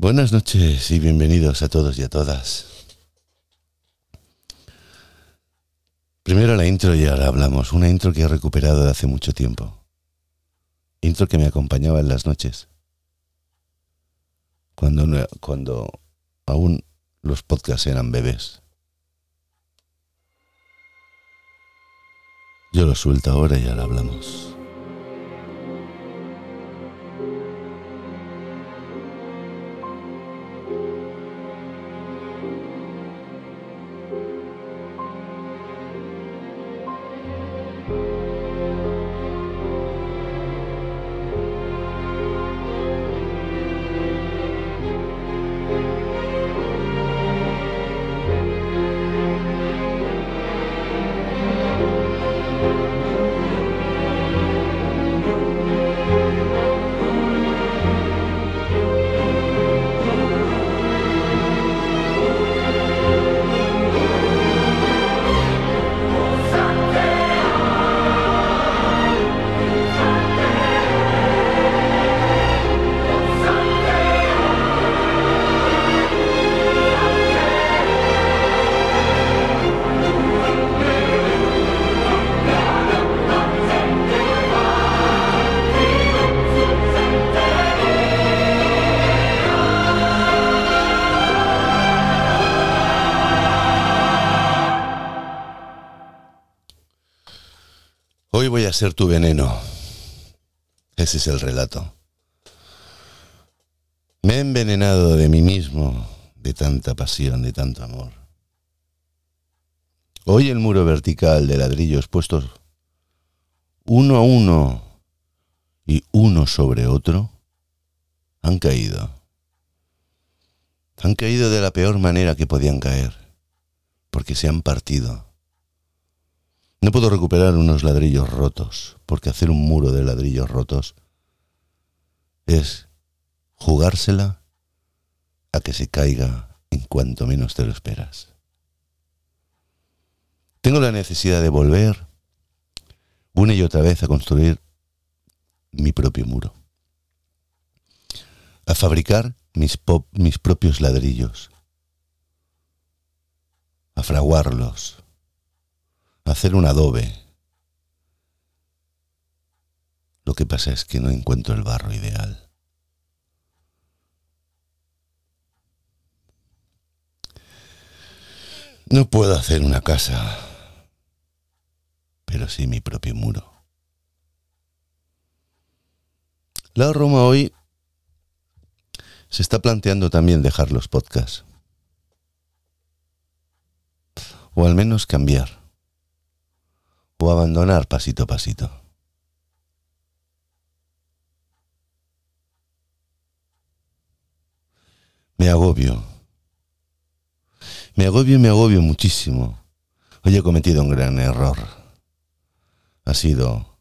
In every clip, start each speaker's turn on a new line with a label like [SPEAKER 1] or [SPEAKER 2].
[SPEAKER 1] Buenas noches y bienvenidos a todos y a todas. Primero la intro y ahora hablamos. Una intro que he recuperado de hace mucho tiempo. Intro que me acompañaba en las noches. Cuando, cuando aún los podcasts eran bebés. Yo lo suelto ahora y ahora hablamos. Ser tu veneno. Ese es el relato. Me he envenenado de mí mismo, de tanta pasión, de tanto amor. Hoy el muro vertical de ladrillos puestos uno a uno y uno sobre otro han caído. Han caído de la peor manera que podían caer, porque se han partido no puedo recuperar unos ladrillos rotos, porque hacer un muro de ladrillos rotos es jugársela a que se caiga en cuanto menos te lo esperas. Tengo la necesidad de volver una y otra vez a construir mi propio muro, a fabricar mis, mis propios ladrillos, a fraguarlos, hacer un adobe. Lo que pasa es que no encuentro el barro ideal. No puedo hacer una casa, pero sí mi propio muro. La Roma hoy se está planteando también dejar los podcasts. O al menos cambiar o abandonar pasito a pasito. Me agobio. Me agobio y me agobio muchísimo. Hoy he cometido un gran error. Ha sido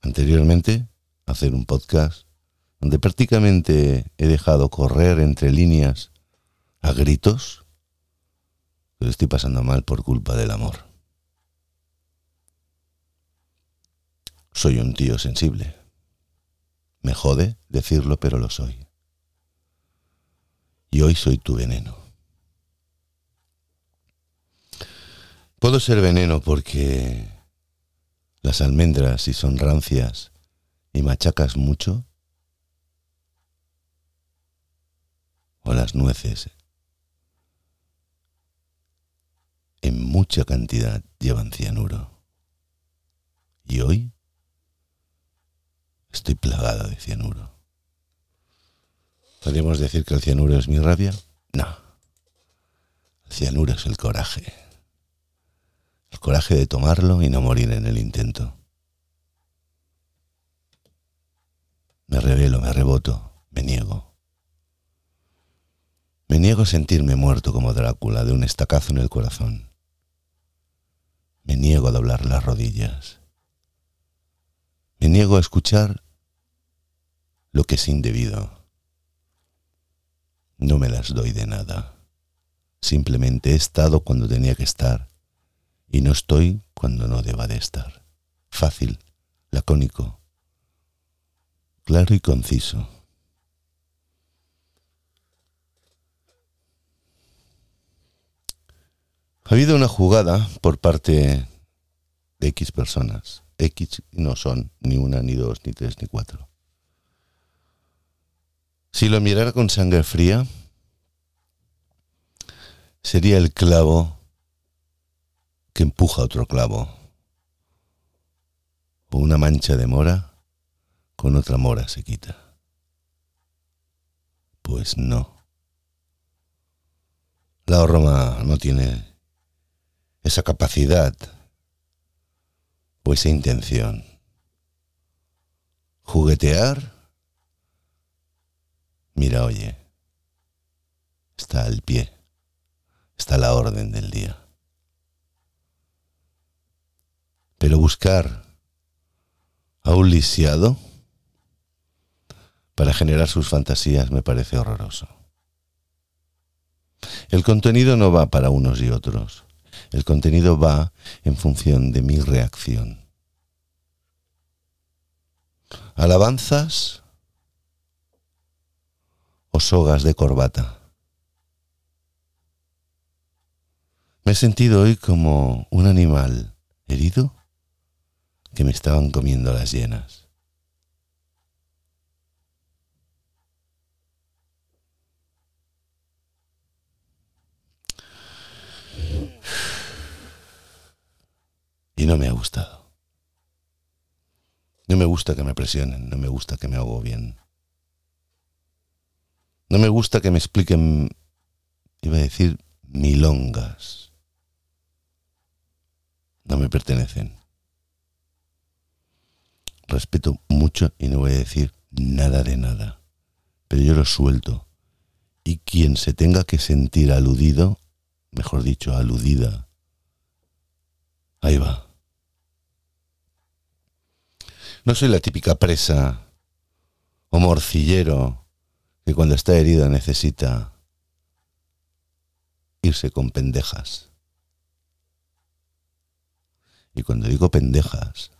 [SPEAKER 1] anteriormente hacer un podcast donde prácticamente he dejado correr entre líneas a gritos que estoy pasando mal por culpa del amor. Soy un tío sensible. Me jode decirlo, pero lo soy. Y hoy soy tu veneno. Puedo ser veneno porque las almendras, si son rancias y machacas mucho, o las nueces, en mucha cantidad llevan cianuro. Y hoy Estoy plagada de cianuro. ¿Podríamos decir que el cianuro es mi rabia? No. El cianuro es el coraje. El coraje de tomarlo y no morir en el intento. Me revelo, me reboto, me niego. Me niego a sentirme muerto como Drácula de un estacazo en el corazón. Me niego a doblar las rodillas. Me niego a escuchar lo que es indebido. No me las doy de nada. Simplemente he estado cuando tenía que estar y no estoy cuando no deba de estar. Fácil, lacónico, claro y conciso. Ha habido una jugada por parte de X personas X no son ni una, ni dos, ni tres, ni cuatro. Si lo mirara con sangre fría, sería el clavo que empuja otro clavo. O una mancha de mora con otra mora se quita. Pues no. La Roma no tiene esa capacidad esa intención. Juguetear. Mira, oye, está al pie, está la orden del día. Pero buscar a un lisiado para generar sus fantasías me parece horroroso. El contenido no va para unos y otros. El contenido va en función de mi reacción. Alabanzas o sogas de corbata. Me he sentido hoy como un animal herido que me estaban comiendo las llenas. Y no me ha gustado. No me gusta que me presionen, no me gusta que me hago bien. No me gusta que me expliquen, iba a decir, milongas. No me pertenecen. Respeto mucho y no voy a decir nada de nada. Pero yo lo suelto. Y quien se tenga que sentir aludido, mejor dicho, aludida, ahí va. No soy la típica presa o morcillero que cuando está herido necesita irse con pendejas. Y cuando digo pendejas,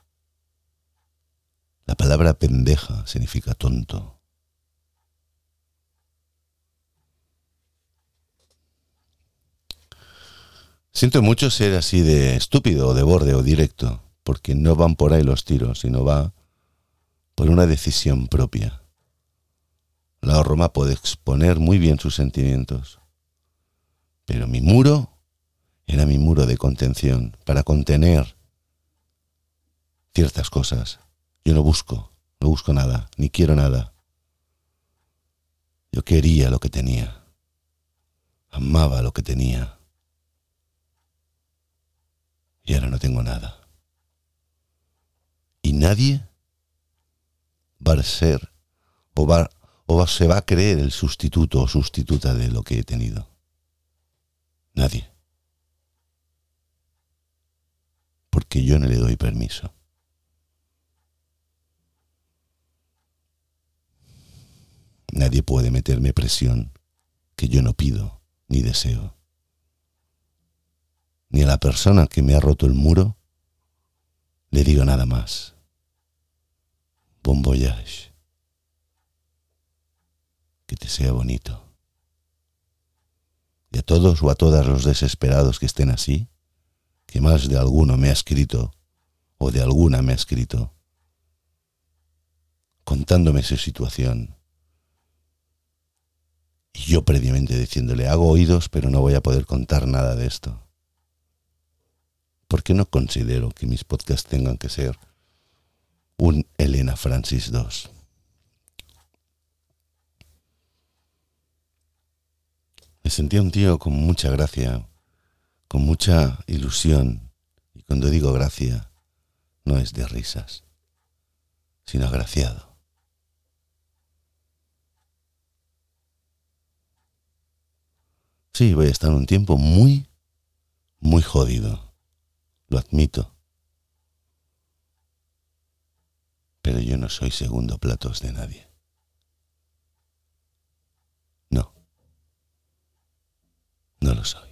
[SPEAKER 1] la palabra pendeja significa tonto. Siento mucho ser así de estúpido o de borde o directo, porque no van por ahí los tiros, sino va por una decisión propia. La Roma puede exponer muy bien sus sentimientos, pero mi muro era mi muro de contención para contener ciertas cosas. Yo no busco, no busco nada, ni quiero nada. Yo quería lo que tenía, amaba lo que tenía, y ahora no tengo nada. Nadie va a ser o, va, o se va a creer el sustituto o sustituta de lo que he tenido. Nadie. Porque yo no le doy permiso. Nadie puede meterme presión que yo no pido ni deseo. Ni a la persona que me ha roto el muro le digo nada más. Bon voyage. Que te sea bonito. Y a todos o a todas los desesperados que estén así, que más de alguno me ha escrito o de alguna me ha escrito, contándome su situación, y yo previamente diciéndole, hago oídos, pero no voy a poder contar nada de esto. Porque no considero que mis podcasts tengan que ser un Elena Francis II. Me sentía un tío con mucha gracia, con mucha ilusión, y cuando digo gracia, no es de risas, sino agraciado. Sí, voy a estar un tiempo muy, muy jodido. Lo admito. Pero yo no soy segundo platos de nadie. No. No lo soy.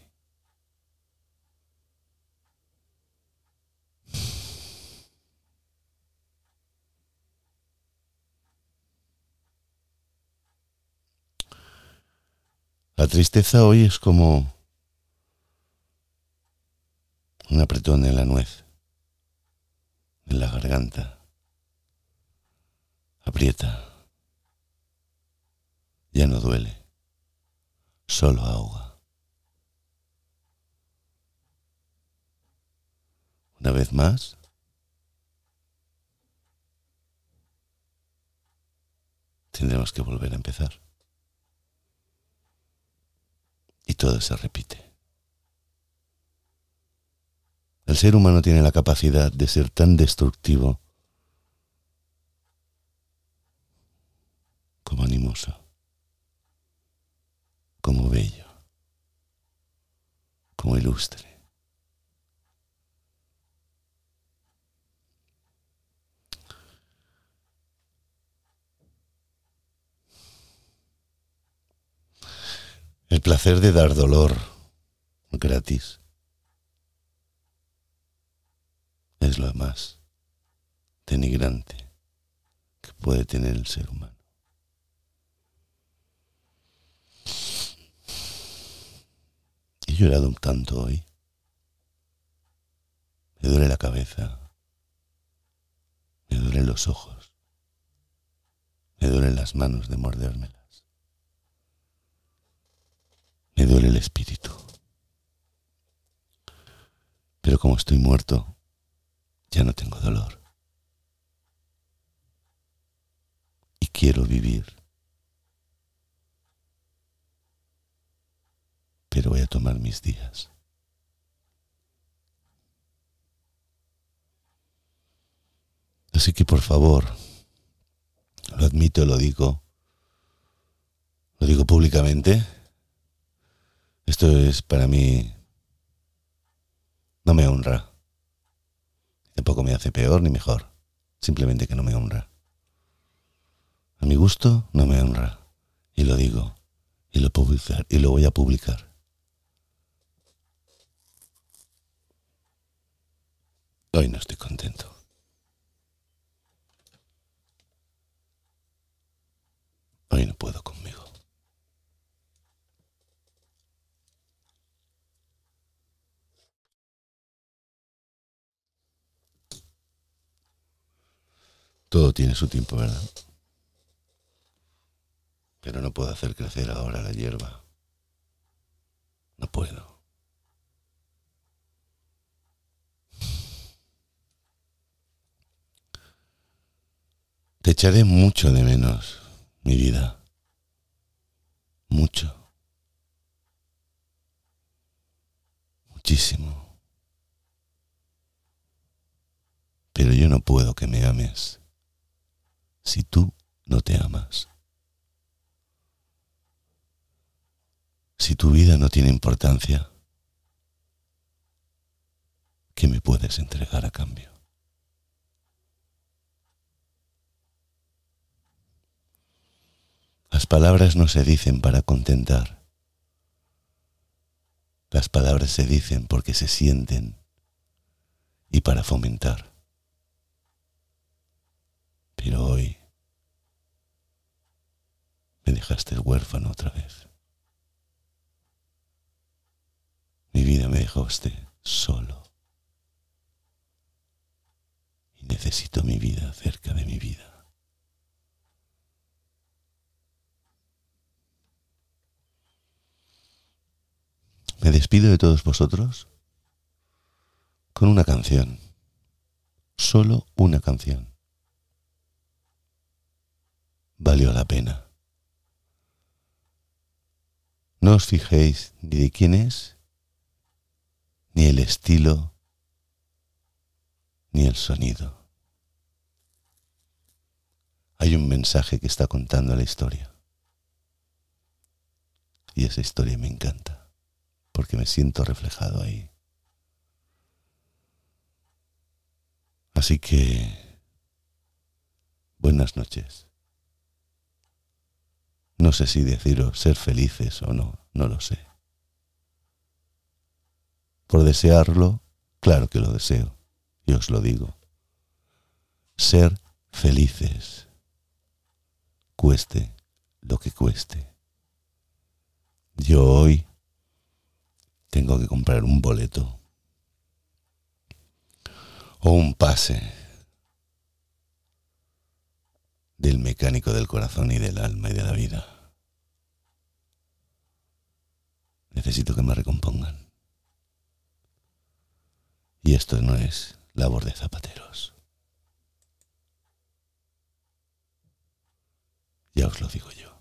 [SPEAKER 1] La tristeza hoy es como Un apretón en la nuez, en la garganta. Aprieta. Ya no duele, solo ahoga. Una vez más. Tendremos que volver a empezar. Y todo se repite. El ser humano tiene la capacidad de ser tan destructivo como animoso, como bello, como ilustre. El placer de dar dolor gratis es lo más denigrante que puede tener el ser humano. Llorado tanto hoy. Me duele la cabeza. Me duelen los ojos. Me duelen las manos de mordérmela. Me duele el espíritu. Pero como estoy muerto, ya no tengo dolor. Y quiero vivir. Pero voy a tomar mis días. Así que por favor, lo admito, lo digo, lo digo públicamente, esto es para mí... No me honra. Tampoco me hace peor ni mejor. Simplemente que no me honra. A mi gusto no me honra. Y lo digo. Y lo, publicar, y lo voy a publicar. Hoy no estoy contento. Hoy no puedo conmigo. Todo tiene su tiempo, ¿verdad? Pero no puedo hacer crecer ahora la hierba. No puedo. Te echaré mucho de menos, mi vida. Mucho. Muchísimo. Pero yo no puedo que me ames si tú no te amas? Si tu vida no tiene importancia, ¿qué me puedes entregar a cambio? Las palabras no se dicen para contentar. Las palabras se dicen porque se sienten y para fomentar. Pero hoy me dejaste huérfano otra vez. Mi vida me dejaste solo. Y necesito mi vida cerca de mi vida. Me despido de todos vosotros con una canción. Solo una canción valió la pena. No os fijéis ni de quién es, ni el estilo, ni el sonido. Hay un mensaje que está contando la historia. Y esa historia me encanta, porque me siento reflejado ahí. Así que, buenas noches. No sé si deciros ser felices o no, no lo sé. Por desearlo, claro que lo deseo, y os lo digo. Ser felices, cueste lo que cueste. Yo hoy tengo que comprar un boleto
[SPEAKER 2] o un pase del mecánico del corazón y del alma y de la vida. Necesito que me recompongan. Y esto no es labor de zapateros. Ya os lo digo yo.